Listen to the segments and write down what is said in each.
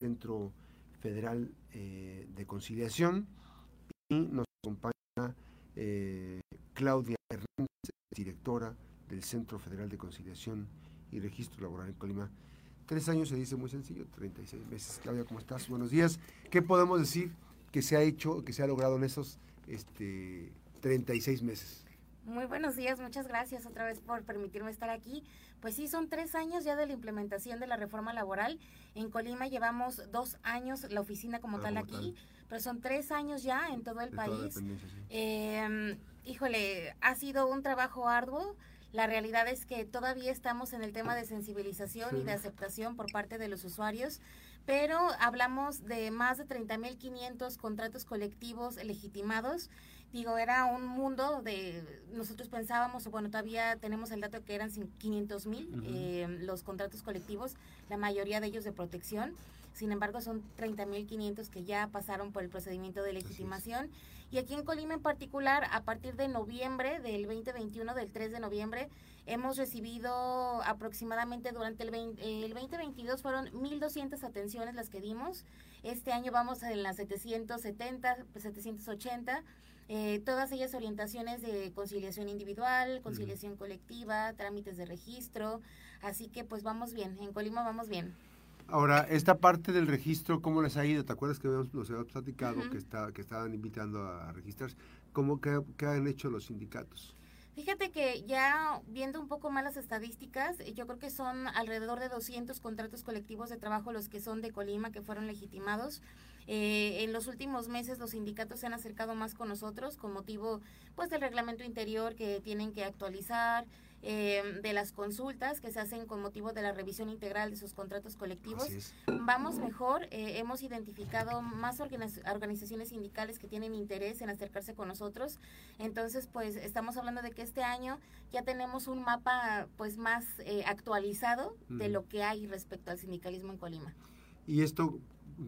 Centro Federal eh, de Conciliación y nos acompaña eh, Claudia Hernández, directora del Centro Federal de Conciliación y Registro Laboral en Colima. Tres años se dice muy sencillo, 36 meses. Claudia, ¿cómo estás? Buenos días. ¿Qué podemos decir que se ha hecho, que se ha logrado en esos este, 36 meses? Muy buenos días, muchas gracias otra vez por permitirme estar aquí. Pues sí, son tres años ya de la implementación de la reforma laboral. En Colima llevamos dos años la oficina como ah, tal aquí, pero son tres años ya en todo el país. Em, híjole, ha sido un trabajo arduo. La realidad es que todavía estamos en el tema de sensibilización y de aceptación por parte de los usuarios, pero hablamos de más de 30.500 contratos colectivos legitimados. Digo, era un mundo de, nosotros pensábamos, bueno, todavía tenemos el dato que eran 500 mil eh, los contratos colectivos, la mayoría de ellos de protección, sin embargo son 30 mil 500 que ya pasaron por el procedimiento de legitimación. Y aquí en Colima en particular, a partir de noviembre del 2021, del 3 de noviembre, hemos recibido aproximadamente durante el, el 2022 fueron 1.200 atenciones las que dimos. Este año vamos en las 770, 780 eh, todas ellas orientaciones de conciliación individual, conciliación colectiva, trámites de registro, así que pues vamos bien, en Colima vamos bien. Ahora, esta parte del registro, ¿cómo les ha ido? ¿Te acuerdas que habíamos, nos habíamos platicado que, está, que estaban invitando a registrarse? ¿Cómo que, han hecho los sindicatos? Fíjate que ya viendo un poco más las estadísticas, yo creo que son alrededor de 200 contratos colectivos de trabajo los que son de Colima que fueron legitimados. Eh, en los últimos meses los sindicatos se han acercado más con nosotros con motivo pues del reglamento interior que tienen que actualizar, eh, de las consultas que se hacen con motivo de la revisión integral de sus contratos colectivos. Vamos mejor, eh, hemos identificado más organizaciones sindicales que tienen interés en acercarse con nosotros. Entonces, pues estamos hablando de que este año ya tenemos un mapa pues más actualizado de lo que hay respecto al sindicalismo en Colima. Y esto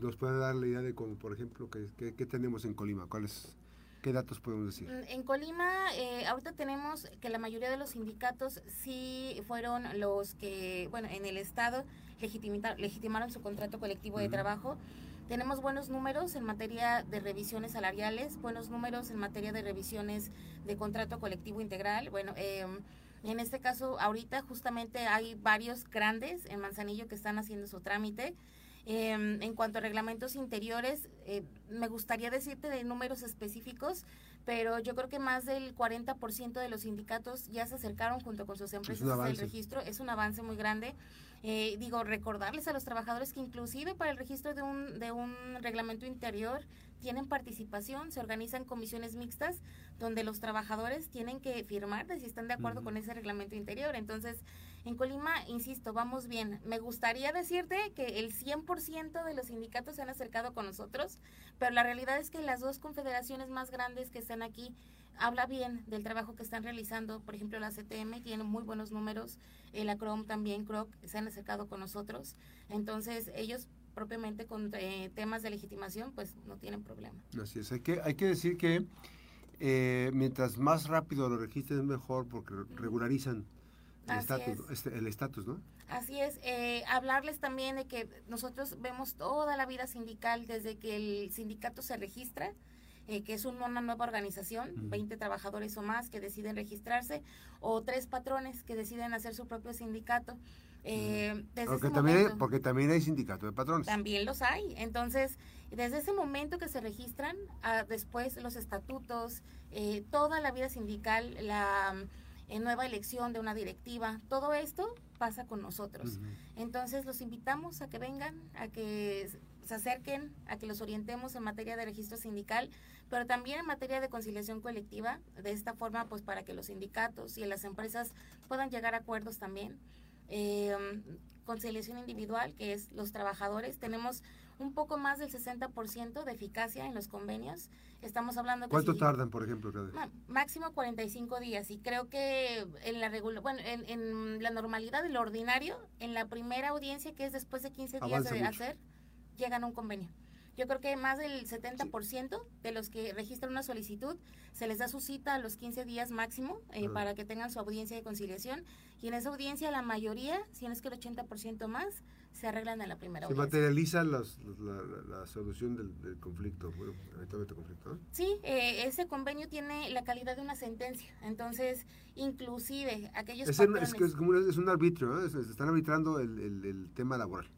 nos puede dar la idea de, como, por ejemplo, qué, qué, tenemos en Colima, cuáles ¿Qué datos podemos decir? Mm, en Colima, eh, ahorita tenemos que la mayoría de los sindicatos sí fueron los que, bueno, en el Estado legitimaron su contrato colectivo de trabajo. Tenemos buenos números en materia de revisiones salariales, buenos números en materia de revisiones de contrato colectivo integral. Bueno, em, en este caso, ahorita justamente hay varios grandes en Manzanillo que están haciendo su trámite. Em, en cuanto a reglamentos interiores, eh, me gustaría decirte de números específicos, pero yo creo que más del 40% de los sindicatos ya se acercaron junto con sus empresas al registro. Es un avance muy grande. Eh, digo, recordarles a los trabajadores que inclusive para el registro de un, de un reglamento interior tienen participación, se organizan comisiones mixtas donde los trabajadores tienen que firmar de si están de acuerdo con ese reglamento interior. Entonces, en Colima, insisto, vamos bien. Me gustaría decirte que el 100% de los sindicatos se han acercado con nosotros, pero la realidad es que las dos confederaciones más grandes que están aquí habla bien del trabajo que están realizando. Por ejemplo, la CTM tiene muy buenos números, la CROM también, CROC, se han acercado con nosotros. Entonces, ellos propiamente con eh, temas de legitimación, pues no tienen problema. Así es, hay que, hay que decir que eh, mientras más rápido lo registren mejor porque regularizan el estatus, este, el estatus, ¿no? Así es, eh, hablarles también de que nosotros vemos toda la vida sindical desde que el sindicato se registra, que es una nueva organización, 20 trabajadores o más que deciden registrarse, o tres patrones que deciden hacer su propio sindicato. Eh, porque, también hay, porque también hay sindicatos de patrones. También los hay. Entonces, desde ese momento que se registran, después los estatutos, eh, toda la vida sindical, la eh, nueva elección de una directiva, todo esto pasa con nosotros. Entonces, los invitamos a que vengan, a que se acerquen, a que los orientemos en materia de registro sindical, pero también en materia de conciliación colectiva, de esta forma, pues para que los sindicatos y las empresas puedan llegar a acuerdos también eh, conciliación individual, que es los trabajadores. Tenemos un poco más del 60% de eficacia en los convenios. Estamos hablando... ¿Cuánto tardan, por ejemplo? Máximo 45 días. Y creo que en la, bueno, en, la normalidad, en lo ordinario, en la primera audiencia, que es después de 15 días de hacer, llegan a un convenio. Yo creo que más del 70% de los que registran una solicitud se les da su cita a los 15 días máximo eh, para que tengan su audiencia de conciliación. Y en esa audiencia la mayoría, si no es que el 80% más, se arreglan en la primera se materializa la, solución del, conflicto, bueno, eventualmente conflicto. Sí, eh, ese convenio tiene la calidad de una sentencia, entonces inclusive aquellos es, es, es, como es un arbitrio, se están arbitrando el, el tema laboral.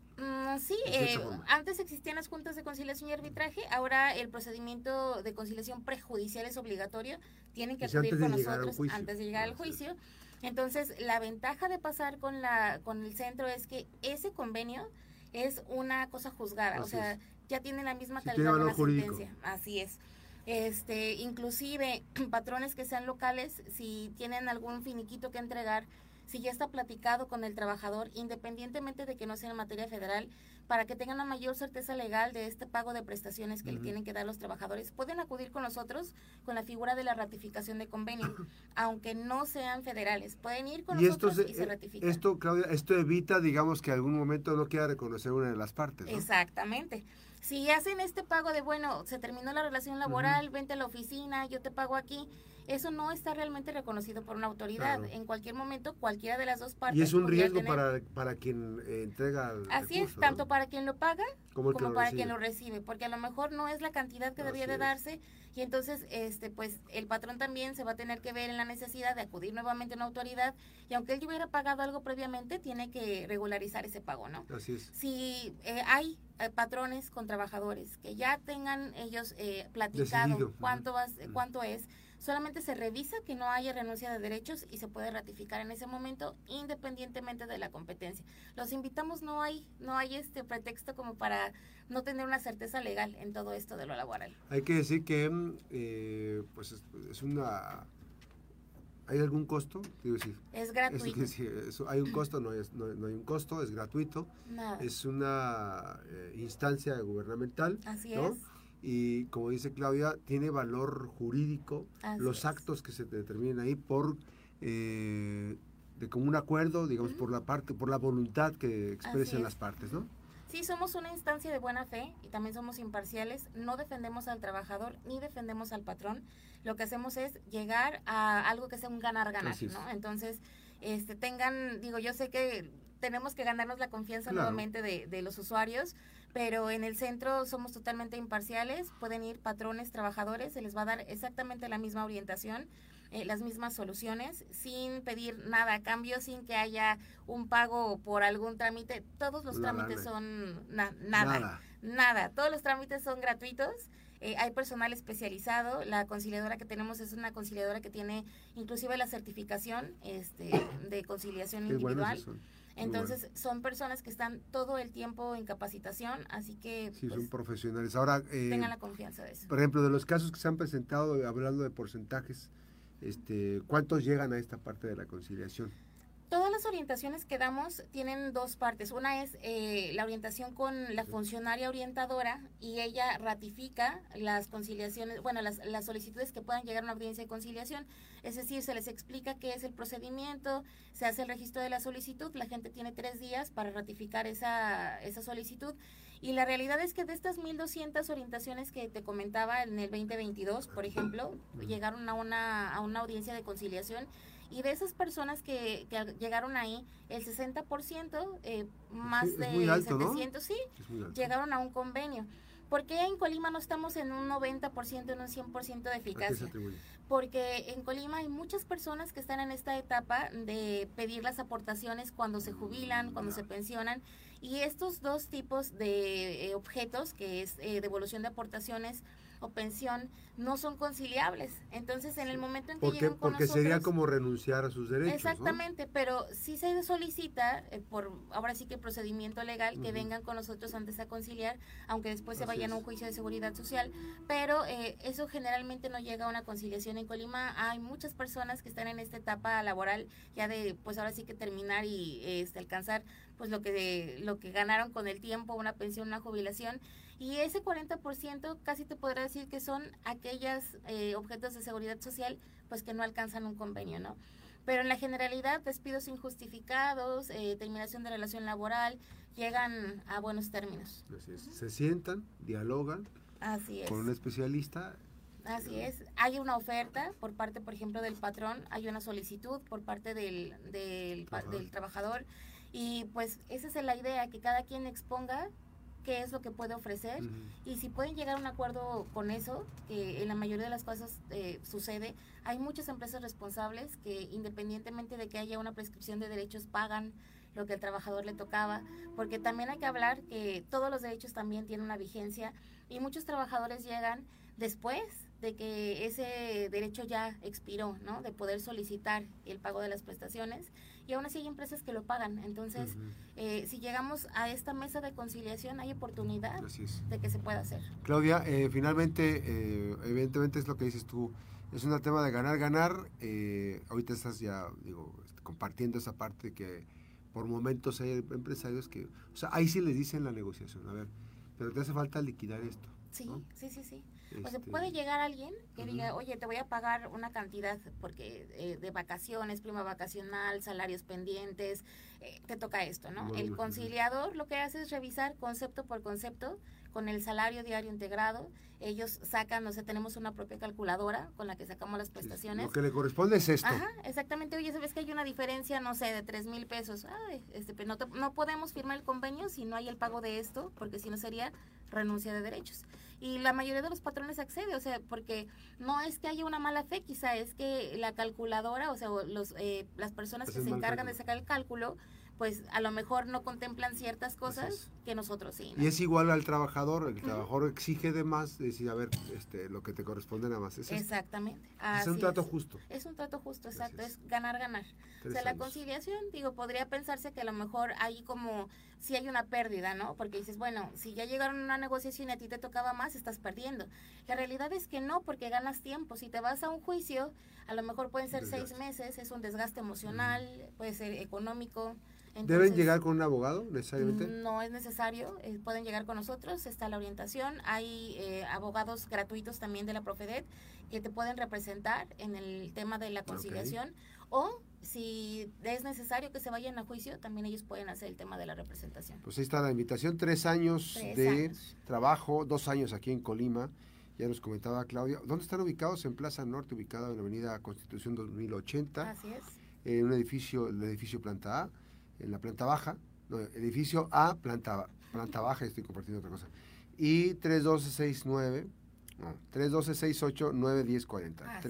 Sí, eh, antes existían las juntas de conciliación y arbitraje, ahora el procedimiento de conciliación prejudicial es obligatorio, tienen que acudir con nosotros antes de llegar al juicio. Entonces, la ventaja de pasar con la con el centro es que ese convenio es una cosa juzgada, o sea, ya tiene la misma calidad de la sentencia. Así es. Este, inclusive patrones que sean locales, si tienen algún finiquito que entregar, si ya está platicado con el trabajador, independientemente de que no sea en materia federal, para que tengan una mayor certeza legal de este pago de prestaciones que le tienen que dar los trabajadores, pueden acudir con nosotros con la figura de la ratificación de convenio, aunque no sean federales. Pueden ir con nosotros y se eh, ratifican. Esto, Claudia, esto evita, digamos, que algún momento no quiera reconocer una de las partes. Exactamente. Si hacen este pago de, bueno, se terminó la relación laboral, vente a la oficina, yo te pago aquí, eso no está realmente reconocido por una autoridad. En cualquier momento, cualquiera de las dos partes. Y es un riesgo para, para quien eh, entrega. Así es, tanto para quien lo paga como, para quien lo recibe, porque a lo mejor no es la cantidad que debía de darse y entonces este pues el patrón también se va a tener que ver en la necesidad de acudir nuevamente a una autoridad y aunque él ya hubiera pagado algo previamente, tiene que regularizar ese pago, ¿no? Así es. Si eh, hay eh, patrones con trabajadores que ya tengan ellos platicado cuánto, va, cuánto es, Solamente se revisa que no haya renuncia de derechos y se puede ratificar en ese momento independientemente de la competencia. Los invitamos, no hay, no hay este pretexto como para no tener una certeza legal en todo esto de lo laboral. Hay que decir que mm, eh, pues es, una ¿Hay algún costo? decir, es gratuito. hay un costo, no, es, no, hay un costo, es gratuito. Es una eh, instancia gubernamental. Así es y como dice Claudia, tiene valor jurídico los actos que se determinen ahí por eh, de común acuerdo, digamos, por la parte, por la voluntad que expresen las partes, ¿no? Sí, somos una instancia de buena fe y también somos imparciales. No defendemos al trabajador ni defendemos al patrón. Lo que hacemos es llegar a algo que sea un ganar-ganar, ¿no? Entonces, este, tengan, digo, yo sé que tenemos que ganarnos la confianza nuevamente de, de los usuarios, pero en el centro somos totalmente imparciales, pueden ir patrones, trabajadores, se les va a dar exactamente la misma orientación, eh, las mismas soluciones, sin pedir nada a cambio, sin que haya un pago por algún trámite. Todos los trámites son nada, nada, todos los trámites son gratuitos. Eh, hay personal especializado, la conciliadora que tenemos es una conciliadora que tiene inclusive la certificación este, de conciliación individual. Entonces, son personas que están todo el tiempo en capacitación, así que... Sí, son pues, profesionales. Ahora... Eh, tengan la confianza de eso. Por ejemplo, de los casos que se han presentado, hablando de porcentajes, este, ¿cuántos llegan a esta parte de la conciliación? Las orientaciones que damos tienen dos partes. Una es eh, la orientación con la funcionaria orientadora y ella ratifica las conciliaciones, bueno, las, las solicitudes que puedan llegar a una audiencia de conciliación. Es decir, se les explica qué es el procedimiento, se hace el registro de la solicitud, la gente tiene tres días para ratificar esa, esa solicitud. Y la realidad es que de estas 1.200 orientaciones que te comentaba en el 2022, por ejemplo, llegaron a una, a una audiencia de conciliación y de esas personas que, llegaron ahí, el 60%, eh, más de 700, sí, llegaron a un convenio. ¿Por qué en Colima no estamos en un 90%, en un 100% de eficacia? Porque en Colima hay muchas personas que están en esta etapa de pedir las aportaciones cuando se jubilan, cuando se pensionan. Y estos dos tipos de eh, objetos, que es eh, devolución de aportaciones, o pensión no son conciliables. Entonces, en el momento en que porque, llegan con Porque sería como renunciar a sus derechos. Exactamente, pero sí se solicita, eh, por ahora sí que procedimiento legal, que vengan con nosotros antes a conciliar, aunque después se vayan a un juicio de seguridad social, pero eh, eso generalmente no llega a una conciliación en Colima. Hay muchas personas que están en esta etapa laboral ya de, pues ahora sí que terminar y este, alcanzar pues lo que, lo que ganaron con el tiempo, una pensión, una jubilación, y ese 40% casi te podrá decir que son aquellos eh, objetos de seguridad social pues que no alcanzan un convenio, ¿no? Pero en la generalidad, despidos injustificados, eh, terminación de relación laboral, llegan a buenos términos. Así es. Se sientan, dialogan Así es. con un especialista. Así es. Hay una oferta por parte, por ejemplo, del patrón, hay una solicitud por parte del, del, del trabajador y pues esa es la idea, que cada quien exponga qué es lo que puede ofrecer Ujú. y si pueden llegar a un acuerdo con eso, que en la mayoría de las cosas eh, sucede, hay muchas empresas responsables que independientemente de que haya una prescripción de derechos pagan lo que el trabajador le tocaba, porque también hay que hablar que todos los derechos también tienen una vigencia y muchos trabajadores llegan después de que ese derecho ya expiró, ¿no? De poder solicitar el pago de las prestaciones y aún así hay empresas que lo pagan. Entonces, eh, si llegamos a esta mesa de conciliación, hay oportunidad de que se pueda hacer. Claudia, eh, finalmente, eh, evidentemente es lo que dices tú, es un tema de ganar, ganar. eh, ahorita estás ya, digo, este, compartiendo esa parte de que por momentos hay empresarios que, o sea, ahí sí les dicen la negociación, a ver, pero te hace falta liquidar esto. Sí, ¿no? sí, sí, sí. O sea, Este, puede llegar alguien que diga, oye, te voy a pagar una cantidad porque eh, de vacaciones, prima vacacional, salarios pendientes, eh, te toca esto, ¿no? Bueno, el conciliador lo que hace es revisar concepto por concepto con el salario diario integrado. Ellos sacan, o sea, tenemos una propia calculadora con la que sacamos las prestaciones. Lo que le corresponde es esto. Ajá, exactamente. Oye, ¿sabes que hay una diferencia, no sé, de tres mil pesos? Ay, este, no, te- no podemos firmar el convenio si no hay el pago de esto, porque si no sería renuncia de derechos. Y la mayoría de los patrones accede, o sea, porque no es que haya una mala fe, quizá es que la calculadora, o sea, los, eh, las personas que Hacen se encargan de sacar el cálculo, pues a lo mejor no contemplan ciertas cosas que nosotros sí. ¿no? Y es igual al trabajador, el trabajador exige de más, decir, a ver, este, lo que te corresponde nada más. Es. Exactamente. es un trato es. justo. Es un trato justo, exacto, es. es ganar, ganar. O sea, la conciliación, digo, podría pensarse que a lo mejor hay como, si hay una pérdida, ¿no? Porque dices, bueno, si ya llegaron a una negociación y a ti te tocaba más, estás perdiendo. La realidad es que no, porque ganas tiempo. Si te vas a un juicio, a lo mejor pueden ser seis meses, es un desgaste emocional, puede ser económico. ¿Deben llegar con un abogado necesariamente? no es necesario, eh, pueden llegar con nosotros, está la orientación, hay eh, abogados gratuitos también de la Profedet que te pueden representar en el tema de la conciliación o si es necesario que se vayan a juicio, también ellos pueden hacer el tema de la representación. Pues ahí está la invitación, tres años Tres de años. trabajo, dos años aquí en Colima, ya nos comentaba Claudia. ¿Dónde están ubicados? En Plaza Norte, ubicada en la avenida Constitución 2080, Así es. en un edificio, el edificio planta A, en la planta baja, no, edificio A, planta, planta baja, estoy compartiendo otra cosa. Y 31269, no, 312-68-91040, Así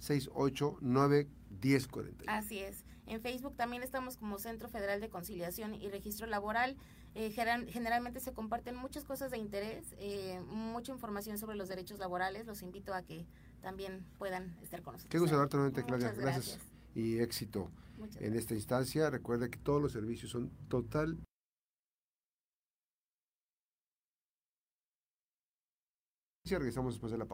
312-68-91040. Así es. En Facebook también estamos como Centro Federal de Conciliación y Registro Laboral. Eh, generalmente se comparten muchas cosas de interés, eh, mucha información sobre los derechos laborales. Los invito a que también puedan estar con nosotros. Qué gusto saludarte nuevamente, Claudia. Gracias. gracias. Y éxito en esta instancia. Recuerde que todos los servicios son total. Regresamos después de la pausa.